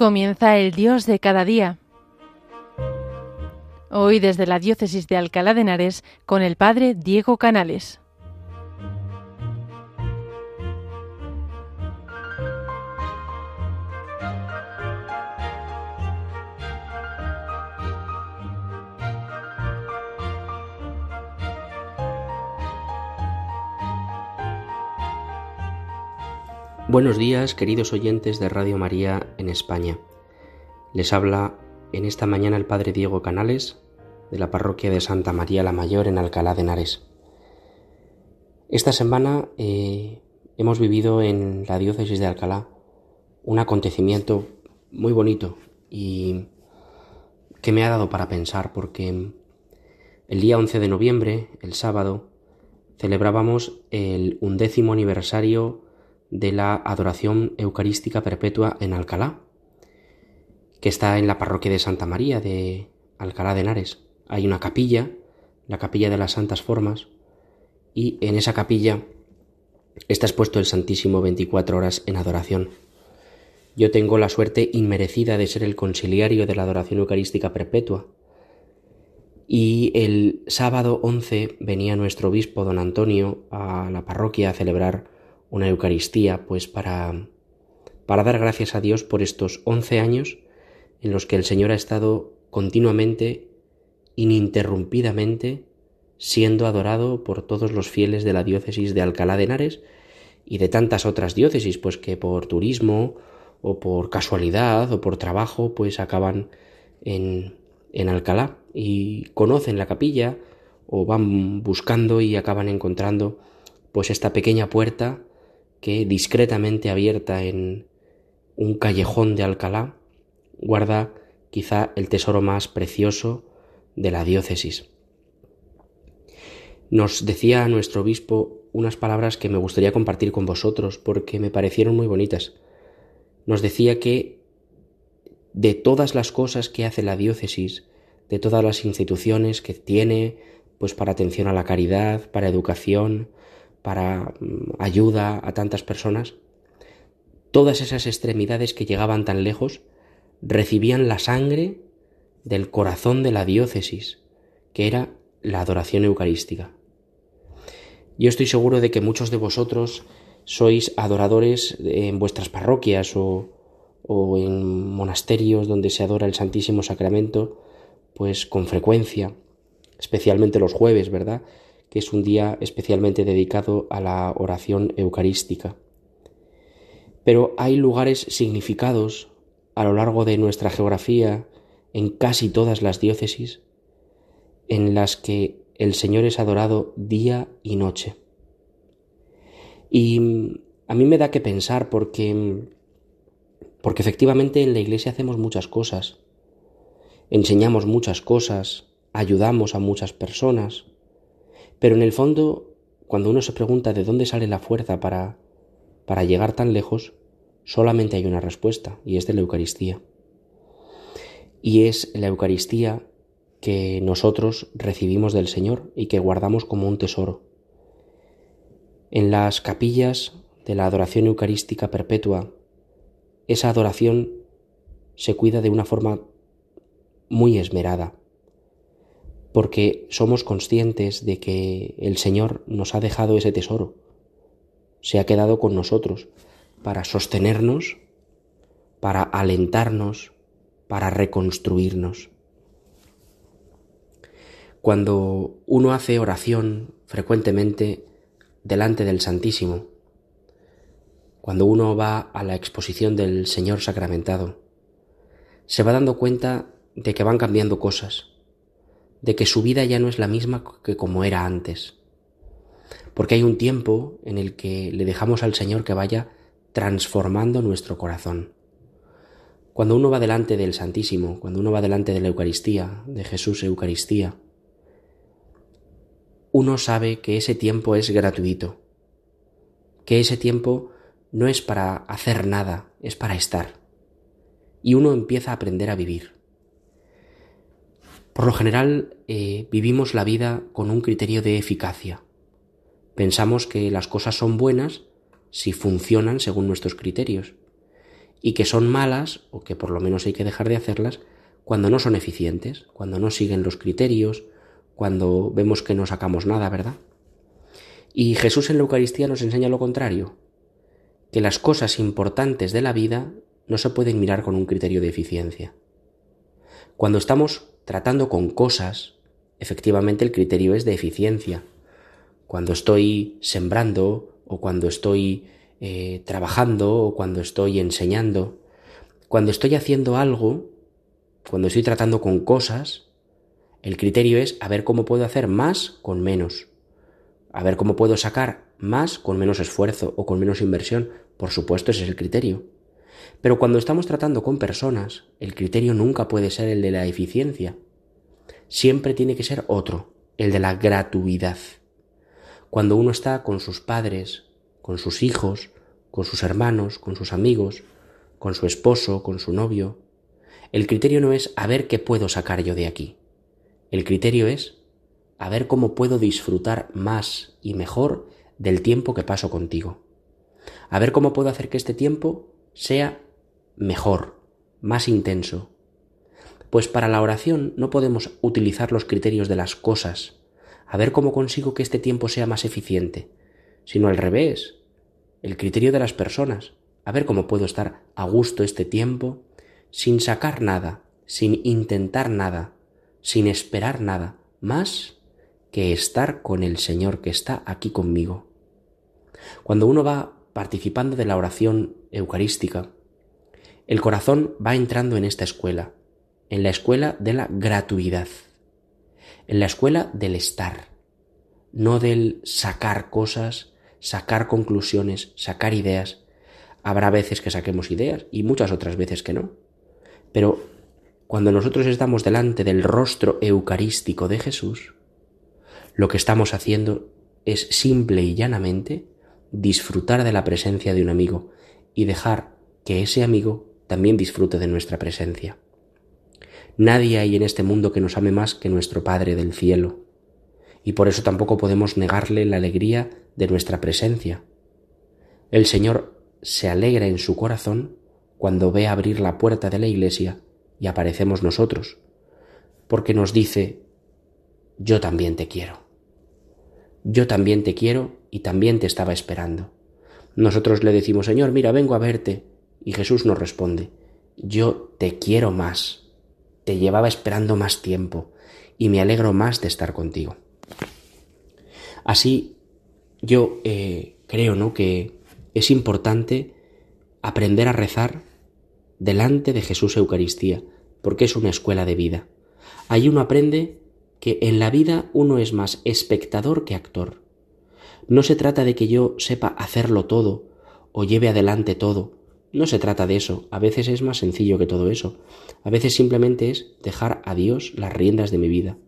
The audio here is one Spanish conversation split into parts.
Comienza el Dios de cada día. Hoy desde la diócesis de Alcalá de Henares con el Padre Diego Canales. Buenos días, queridos oyentes de Radio María en España. Les habla en esta mañana el Padre Diego Canales, de la parroquia de Santa María la Mayor en Alcalá de Henares. Esta semana eh, hemos vivido en la diócesis de Alcalá un acontecimiento muy bonito y que me ha dado para pensar porque el día 11 de noviembre, el sábado, celebrábamos el undécimo aniversario de la adoración eucarística perpetua en Alcalá, que está en la parroquia de Santa María de Alcalá de Henares. Hay una capilla, la capilla de las Santas Formas, y en esa capilla está expuesto el Santísimo 24 horas en adoración. Yo tengo la suerte inmerecida de ser el conciliario de la adoración eucarística perpetua. Y el sábado 11 venía nuestro obispo don Antonio a la parroquia a celebrar una Eucaristía, pues para, para dar gracias a Dios por estos once años en los que el Señor ha estado continuamente, ininterrumpidamente, siendo adorado por todos los fieles de la diócesis de Alcalá de Henares y de tantas otras diócesis, pues que por turismo o por casualidad o por trabajo, pues acaban en, en Alcalá y conocen la capilla o van buscando y acaban encontrando pues esta pequeña puerta que, discretamente abierta en un callejón de Alcalá, guarda quizá el tesoro más precioso de la diócesis. Nos decía nuestro obispo unas palabras que me gustaría compartir con vosotros porque me parecieron muy bonitas. Nos decía que de todas las cosas que hace la diócesis, de todas las instituciones que tiene, pues para atención a la caridad, para educación, para mm, ayuda a tantas personas, todas esas extremidades que llegaban tan lejos recibían la sangre del corazón de la diócesis, que era la adoración eucarística. Yo estoy seguro de que muchos de vosotros sois adoradores en vuestras parroquias o, o en monasterios donde se adora el Santísimo Sacramento, pues con frecuencia, especialmente los jueves, ¿verdad? Que es un día especialmente dedicado a la oración eucarística. Pero hay lugares significados a lo largo de nuestra geografía, en casi todas las diócesis, en las que el Señor es adorado día y noche. Y a mí me da que pensar porque porque efectivamente en la iglesia hacemos muchas cosas. Enseñamos muchas cosas, ayudamos a muchas personas, pero en el fondo, cuando uno se pregunta de dónde sale la fuerza para, para llegar tan lejos, solamente hay una respuesta, y es de la Eucaristía. Y es la Eucaristía que nosotros recibimos del Señor y que guardamos como un tesoro. En las capillas de la adoración eucarística perpetua, esa adoración se cuida de una forma muy esmerada, porque somos conscientes de que el Señor nos ha dejado ese tesoro, se ha quedado con nosotros para sostenernos, para alentarnos, para reconstruirnos. Cuando uno hace oración frecuentemente delante del Santísimo, cuando uno va a la exposición del Señor sacramentado, se va dando cuenta de que van cambiando cosas, de que su vida ya no es la misma que como era antes. Porque hay un tiempo en el que le dejamos al Señor que vaya transformando nuestro corazón. Cuando uno va delante del Santísimo, cuando uno va delante de la Eucaristía, de Jesús Eucaristía, uno sabe que ese tiempo es gratuito, que ese tiempo no es para hacer nada, es para estar. Y uno empieza a aprender a vivir. Por lo general eh, vivimos la vida con un criterio de eficacia. Pensamos que las cosas son buenas si funcionan según nuestros criterios. y que son malas, o que por lo menos hay que dejar de hacerlas, cuando no son eficientes, cuando no siguen los criterios, cuando vemos que no sacamos nada, ¿verdad? Y Jesús en la Eucaristía nos enseña lo contrario, que las cosas importantes de la vida no se pueden mirar con un criterio de eficiencia. Cuando estamos tratando con cosas, efectivamente el criterio es de eficiencia. Cuando estoy sembrando o cuando estoy eh, trabajando o cuando estoy enseñando, cuando estoy haciendo algo, cuando estoy tratando con cosas, el criterio es a ver cómo puedo hacer más con menos, a ver cómo puedo sacar más con menos esfuerzo o con menos inversión. Por supuesto, ese es el criterio. Pero cuando estamos tratando con personas, el criterio nunca puede ser el de la eficiencia. Siempre tiene que ser otro, el de la gratuidad. Cuando uno está con sus padres, con sus hijos, con sus hermanos, con sus amigos, con su esposo, con su novio. El criterio no es a ver qué puedo sacar yo de aquí. El criterio es a ver cómo puedo disfrutar más y mejor del tiempo que paso contigo. A ver cómo puedo hacer que este tiempo sea mejor, más intenso. Pues para la oración no podemos utilizar los criterios de las cosas, a ver cómo consigo que este tiempo sea más eficiente, sino al revés, el criterio de las personas, a ver cómo puedo estar a gusto este tiempo, sin sacar nada, sin intentar nada, sin esperar nada, más que estar con el Señor que está aquí conmigo. Cuando uno va participando de la oración eucarística, el corazón va entrando en esta escuela, en la escuela de la gratuidad, en la escuela del estar, no del sacar cosas, sacar conclusiones, sacar ideas. Habrá veces que saquemos ideas y muchas otras veces que no. Pero cuando nosotros estamos delante del rostro eucarístico de Jesús, lo que estamos haciendo es simple y llanamente disfrutar de la presencia de un amigo y dejar que ese amigo también disfrute de nuestra presencia. Nadie hay en este mundo que nos ame más que nuestro Padre del cielo, y por eso tampoco podemos negarle la alegría de nuestra presencia. El Señor se alegra en su corazón cuando ve abrir la puerta de la iglesia y aparecemos nosotros, porque nos dice, yo también te quiero. Yo también te quiero y también te estaba esperando. Nosotros le decimos, Señor, mira, vengo a verte. Y Jesús nos responde, yo te quiero más, te llevaba esperando más tiempo y me alegro más de estar contigo. Así yo eh, creo ¿no? que es importante aprender a rezar delante de Jesús Eucaristía, porque es una escuela de vida. Ahí uno aprende que en la vida uno es más espectador que actor. No se trata de que yo sepa hacerlo todo o lleve adelante todo. No se trata de eso. A veces es más sencillo que todo eso. A veces simplemente es dejar a Dios las riendas de mi vida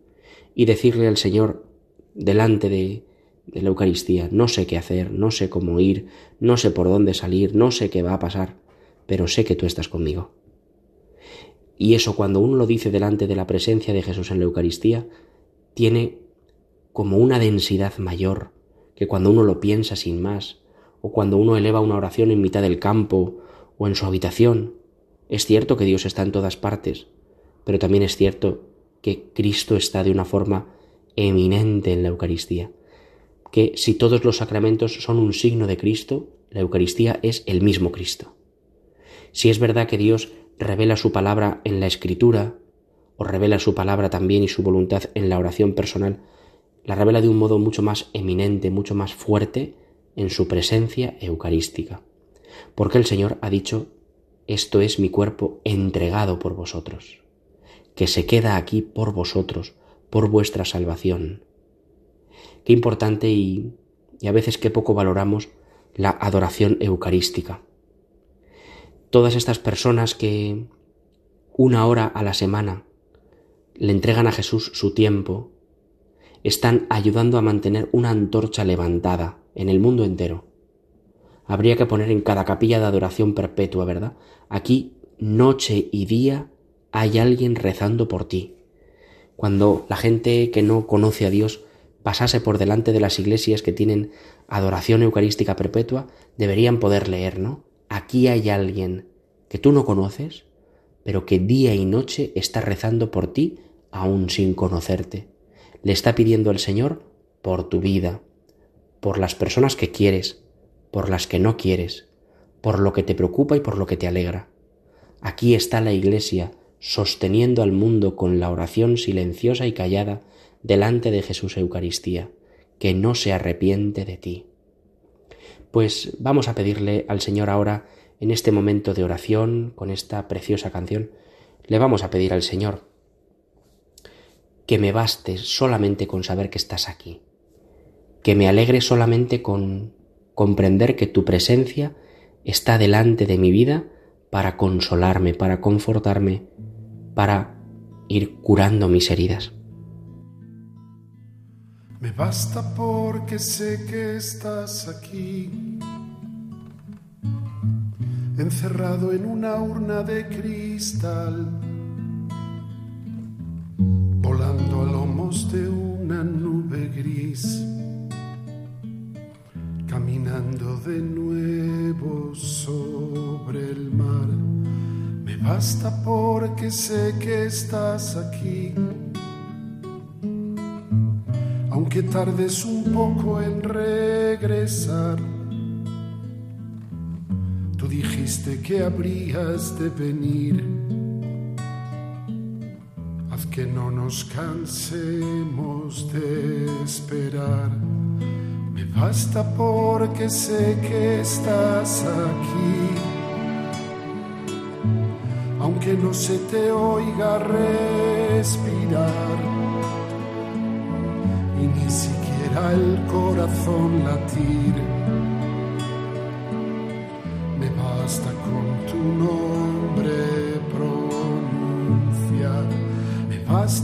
y decirle al Señor delante de, de la Eucaristía, no sé qué hacer, no sé cómo ir, no sé por dónde salir, no sé qué va a pasar, pero sé que tú estás conmigo. Y eso cuando uno lo dice delante de la presencia de Jesús en la Eucaristía, tiene como una densidad mayor que cuando uno lo piensa sin más, o cuando uno eleva una oración en mitad del campo o en su habitación. Es cierto que Dios está en todas partes, pero también es cierto que Cristo está de una forma eminente en la Eucaristía que si todos los sacramentos son un signo de Cristo, la Eucaristía es el mismo Cristo. Si es verdad que Dios revela su palabra en la escritura, o revela su palabra también y su voluntad en la oración personal, la revela de un modo mucho más eminente, mucho más fuerte en su presencia eucarística. Porque el Señor ha dicho, esto es mi cuerpo entregado por vosotros, que se queda aquí por vosotros, por vuestra salvación. Qué importante y, a veces qué poco valoramos la adoración eucarística. Todas estas personas que una hora a la semana le entregan a Jesús su tiempo, están ayudando a mantener una antorcha levantada en el mundo entero. Habría que poner en cada capilla de adoración perpetua, ¿verdad? Aquí, noche y día, hay alguien rezando por ti. Cuando la gente que no conoce a Dios pasase por delante de las iglesias que tienen adoración eucarística perpetua, deberían poder leer, ¿no? Aquí hay alguien que tú no conoces, pero que día y noche está rezando por ti aún sin conocerte. Le está pidiendo al Señor por tu vida, por las personas que quieres, por las que no quieres, por lo que te preocupa y por lo que te alegra. Aquí está la Iglesia sosteniendo al mundo con la oración silenciosa y callada delante de Jesús Eucaristía, que no se arrepiente de ti. Pues vamos a pedirle al Señor ahora, en este momento de oración, con esta preciosa canción, le vamos a pedir al Señor que me baste solamente con saber que estás aquí, que me alegre solamente con comprender que tu presencia está delante de mi vida para consolarme, para confortarme, para ir curando mis heridas. Me basta porque sé que estás aquí, encerrado en una urna de cristal, volando a lomos de una nube gris, caminando de nuevo sobre el mar. Me basta porque sé que estás aquí aunque tardes un poco en regresar. Tú dijiste que habrías de venir. Haz que no nos cansemos de esperar. Me basta porque sé que estás aquí. Aunque no se te oiga respirar ni siquiera el corazón latir. Me basta con tu nombre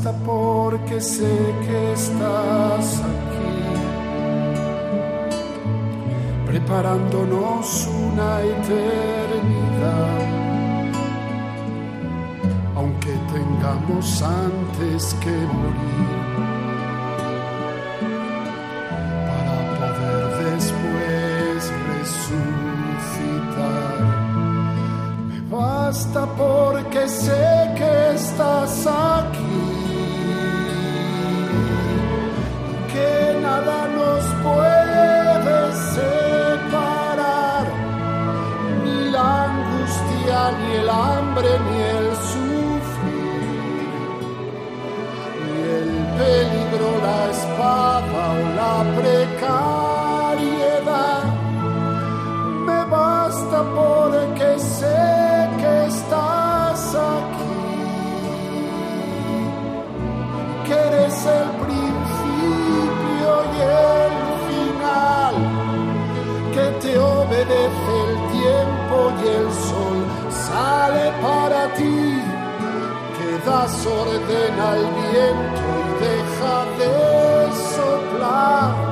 porque sé que estás aquí, preparándonos una eternidad. Aunque tengamos antes que morir porque sé el principio y el final, que te obedece el tiempo y el sol sale para ti, que das orden al viento y deja de soplar.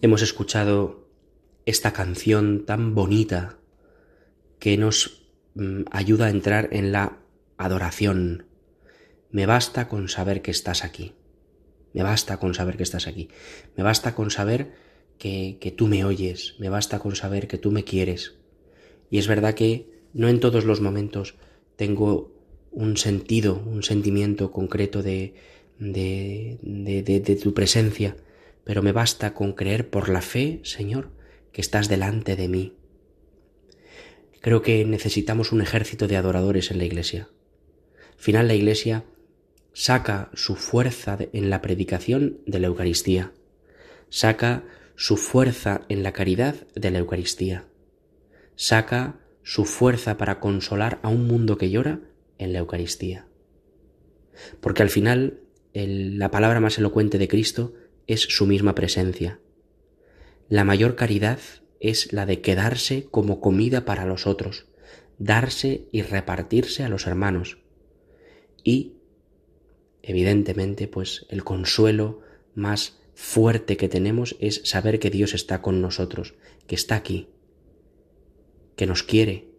Hemos escuchado esta canción tan bonita que nos mm, ayuda a entrar en la adoración. Me basta con saber que estás aquí. Me basta con saber que estás aquí. Me basta con saber que, que tú me oyes, me basta con saber que tú me quieres. Y es verdad que no en todos los momentos tengo un sentido, un sentimiento concreto de, de, de, de, tu presencia, pero me basta con creer por la fe, Señor, que estás delante de mí. Creo que necesitamos un ejército de adoradores en la Iglesia. Al final la Iglesia saca su fuerza en la predicación de la Eucaristía, saca su fuerza en la caridad de la Eucaristía, saca su fuerza para consolar a un mundo que llora en la Eucaristía. Porque al final la palabra más elocuente de Cristo es su misma presencia. La mayor caridad es la de quedarse como comida para los otros, darse y repartirse a los hermanos. Y, evidentemente, pues el consuelo más fuerte que tenemos es saber que Dios está con nosotros, que está aquí, que nos quiere,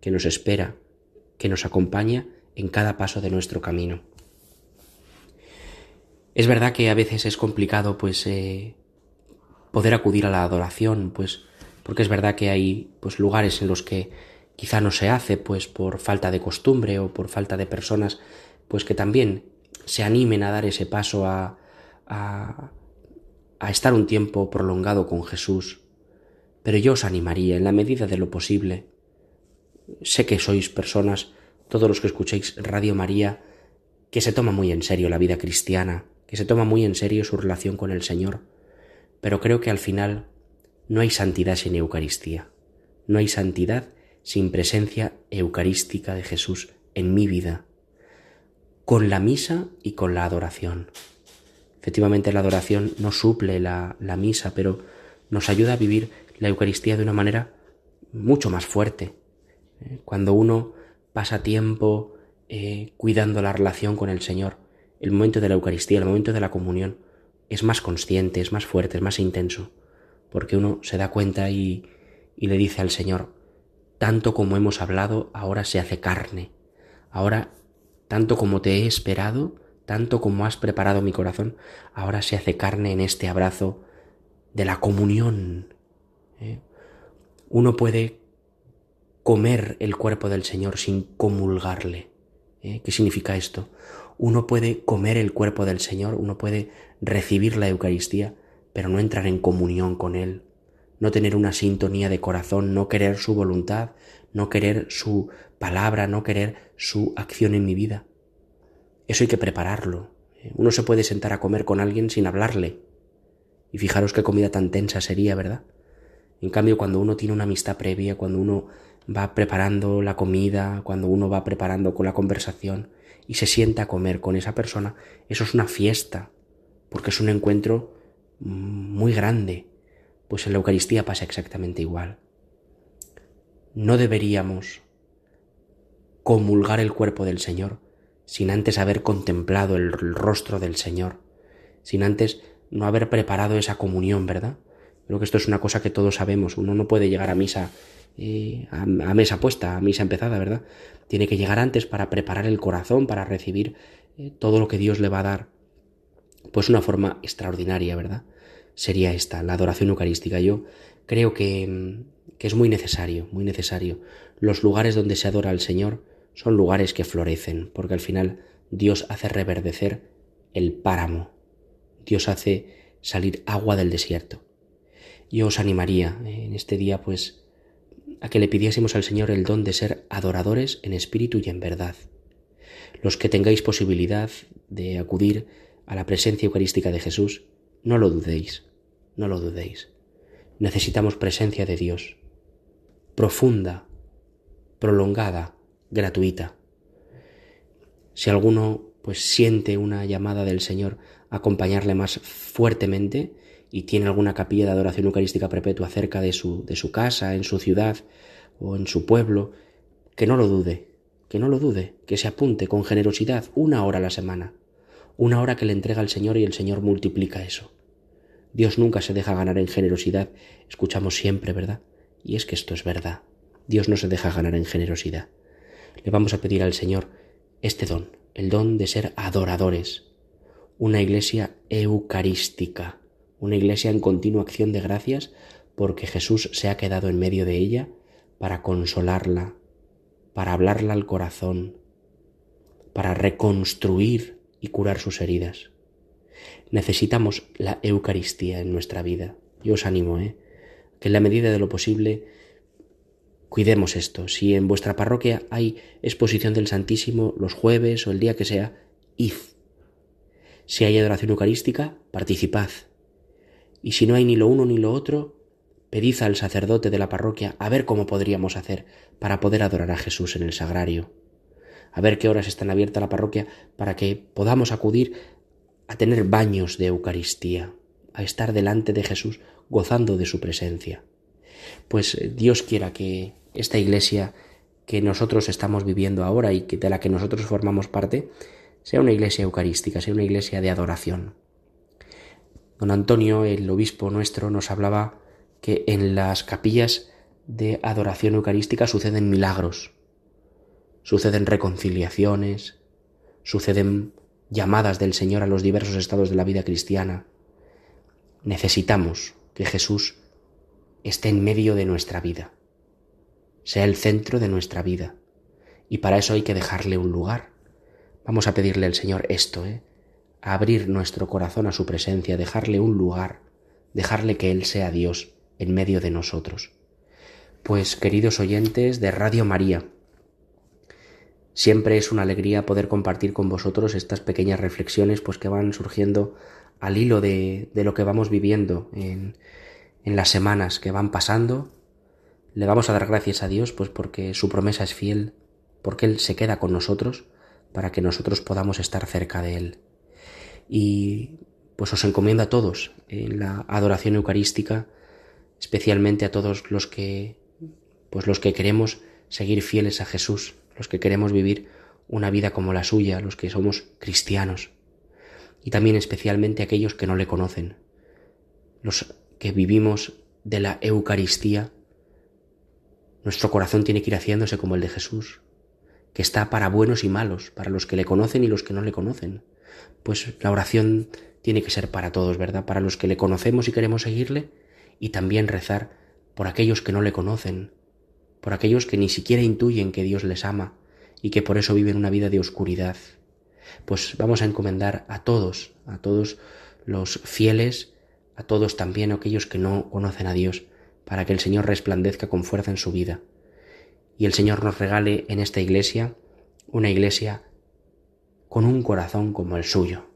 que nos espera, que nos acompaña en cada paso de nuestro camino. Es verdad que a veces es complicado pues eh, poder acudir a la adoración, pues porque es verdad que hay pues lugares en los que quizá no se hace pues por falta de costumbre o por falta de personas pues que también se animen a dar ese paso a, a, a estar un tiempo prolongado con Jesús. Pero yo os animaría en la medida de lo posible. Sé que sois personas, todos los que escuchéis Radio María, que se toma muy en serio la vida cristiana, que se toma muy en serio su relación con el Señor, pero creo que al final no hay santidad sin Eucaristía, no hay santidad sin presencia eucarística de Jesús en mi vida, con la misa y con la adoración. Efectivamente la adoración no suple la, la misa, pero nos ayuda a vivir la Eucaristía de una manera mucho más fuerte, eh, cuando uno pasa tiempo eh, cuidando la relación con el Señor, el momento de la Eucaristía, el momento de la comunión, es más consciente, es más fuerte, es más intenso, porque uno se da cuenta y, y le dice al Señor, tanto como hemos hablado, ahora se hace carne, ahora, tanto como te he esperado, tanto como has preparado mi corazón, ahora se hace carne en este abrazo de la comunión. ¿eh? Uno puede comer el cuerpo del Señor sin comulgarle. ¿Eh? ¿Qué significa esto? Uno puede comer el cuerpo del Señor, uno puede recibir la Eucaristía, pero no entrar en comunión con Él, no tener una sintonía de corazón, no querer su voluntad, no querer su palabra, no querer su acción en mi vida. Eso hay que prepararlo. Uno se puede sentar a comer con alguien sin hablarle. Y fijaros qué comida tan tensa sería, ¿verdad? En cambio, cuando uno tiene una amistad previa, cuando uno va preparando la comida, cuando uno va preparando con la conversación y se sienta a comer con esa persona, eso es una fiesta, porque es un encuentro muy grande. Pues en la Eucaristía pasa exactamente igual. No deberíamos comulgar el cuerpo del Señor sin antes haber contemplado el rostro del Señor, sin antes no haber preparado esa comunión, ¿verdad? Creo que esto es una cosa que todos sabemos. Uno no puede llegar a misa eh, a, mesa puesta, a misa empezada, ¿verdad? Tiene que llegar antes para preparar el corazón, para recibir eh, todo lo que Dios le va a dar. Pues una forma extraordinaria, ¿verdad? Sería esta, la adoración eucarística. Yo creo que, mm, que es muy necesario, muy necesario. Los lugares donde se adora al Señor son lugares que florecen, porque al final Dios hace reverdecer el páramo. Dios hace salir agua del desierto. Yo os animaría eh, en este día, pues, a que le pidiésemos al Señor el don de ser adoradores en espíritu y en verdad. Los que tengáis posibilidad de acudir a la presencia eucarística de Jesús, no lo dudéis, no lo dudéis. Necesitamos presencia de Dios, profunda, prolongada, gratuita. Si alguno pues siente una llamada del Señor a acompañarle más fuertemente, y tiene alguna capilla de adoración eucarística perpetua cerca de su, de su casa, en su ciudad o en su pueblo, que no lo dude, que no lo dude, que se apunte con generosidad una hora a la semana, una hora que le entrega al Señor y el Señor multiplica eso. Dios nunca se deja ganar en generosidad, escuchamos siempre, ¿verdad? Y es que esto es verdad. Dios no se deja ganar en generosidad. Le vamos a pedir al Señor este don, el don de ser adoradores, una iglesia eucarística, una iglesia en continua acción de gracias porque Jesús se ha quedado en medio de ella para consolarla, para hablarla al corazón, para reconstruir y curar sus heridas. Necesitamos la Eucaristía en nuestra vida. Yo os animo, ¿eh? que en la medida de lo posible cuidemos esto. Si en vuestra parroquia hay exposición del Santísimo los jueves o el día que sea, id. Si hay adoración eucarística, participad. Y si no hay ni lo uno ni lo otro, pedid al sacerdote de la parroquia a ver cómo podríamos hacer para poder adorar a Jesús en el sagrario a ver qué horas están abiertas la parroquia para que podamos acudir a tener baños de Eucaristía, a estar delante de Jesús gozando de su presencia. Pues eh, Dios quiera que esta iglesia que nosotros estamos viviendo ahora y de la que nosotros formamos parte sea una iglesia eucarística, sea una iglesia de adoración. Don Antonio, el obispo nuestro, nos hablaba que en las capillas de adoración eucarística suceden milagros, suceden reconciliaciones, suceden llamadas del Señor a los diversos estados de la vida cristiana. Necesitamos que Jesús esté en medio de nuestra vida, sea el centro de nuestra vida, y para eso hay que dejarle un lugar. Vamos a pedirle al Señor esto, ¿eh? a abrir nuestro corazón a su presencia, dejarle un lugar, dejarle que Él sea Dios en medio de nosotros. Pues queridos oyentes de Radio María, Siempre es una alegría poder compartir con vosotros estas pequeñas reflexiones pues que van surgiendo al hilo de, lo que vamos viviendo en, en las semanas que van pasando. Le vamos a dar gracias a Dios pues porque su promesa es fiel, porque Él se queda con nosotros para que nosotros podamos estar cerca de Él. Y pues os encomiendo a todos en la adoración eucarística, especialmente a todos los que pues los que queremos seguir fieles a Jesús, los que queremos vivir una vida como la suya, los que somos cristianos, y también especialmente aquellos que no le conocen, los que vivimos de la Eucaristía, nuestro corazón tiene que ir haciéndose como el de Jesús, que está para buenos y malos, para los que le conocen y los que no le conocen. Pues la oración tiene que ser para todos, ¿verdad? Para los que le conocemos y queremos seguirle, y también rezar por aquellos que no le conocen, por aquellos que ni siquiera intuyen que Dios les ama y que por eso viven una vida de oscuridad. Pues vamos a encomendar a todos, a todos los fieles, a todos también aquellos que no conocen a Dios, para que el Señor resplandezca con fuerza en su vida. Y el Señor nos regale en esta iglesia una iglesia con un corazón como el suyo.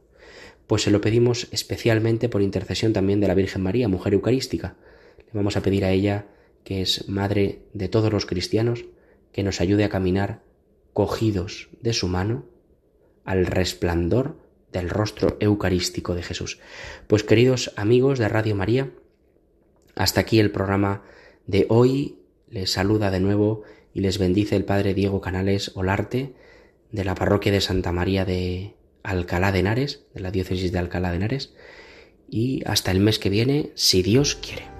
Pues se lo pedimos especialmente por intercesión también de la Virgen María, mujer eucarística. Le vamos a pedir a ella que es Madre de todos los cristianos, que nos ayude a caminar cogidos de su mano al resplandor del rostro eucarístico de Jesús. Pues queridos amigos de Radio María, hasta aquí el programa de hoy. Les saluda de nuevo y les bendice el Padre Diego Canales Olarte de la parroquia de Santa María de Alcalá de Henares, de la diócesis de Alcalá de Henares. Y hasta el mes que viene, si Dios quiere.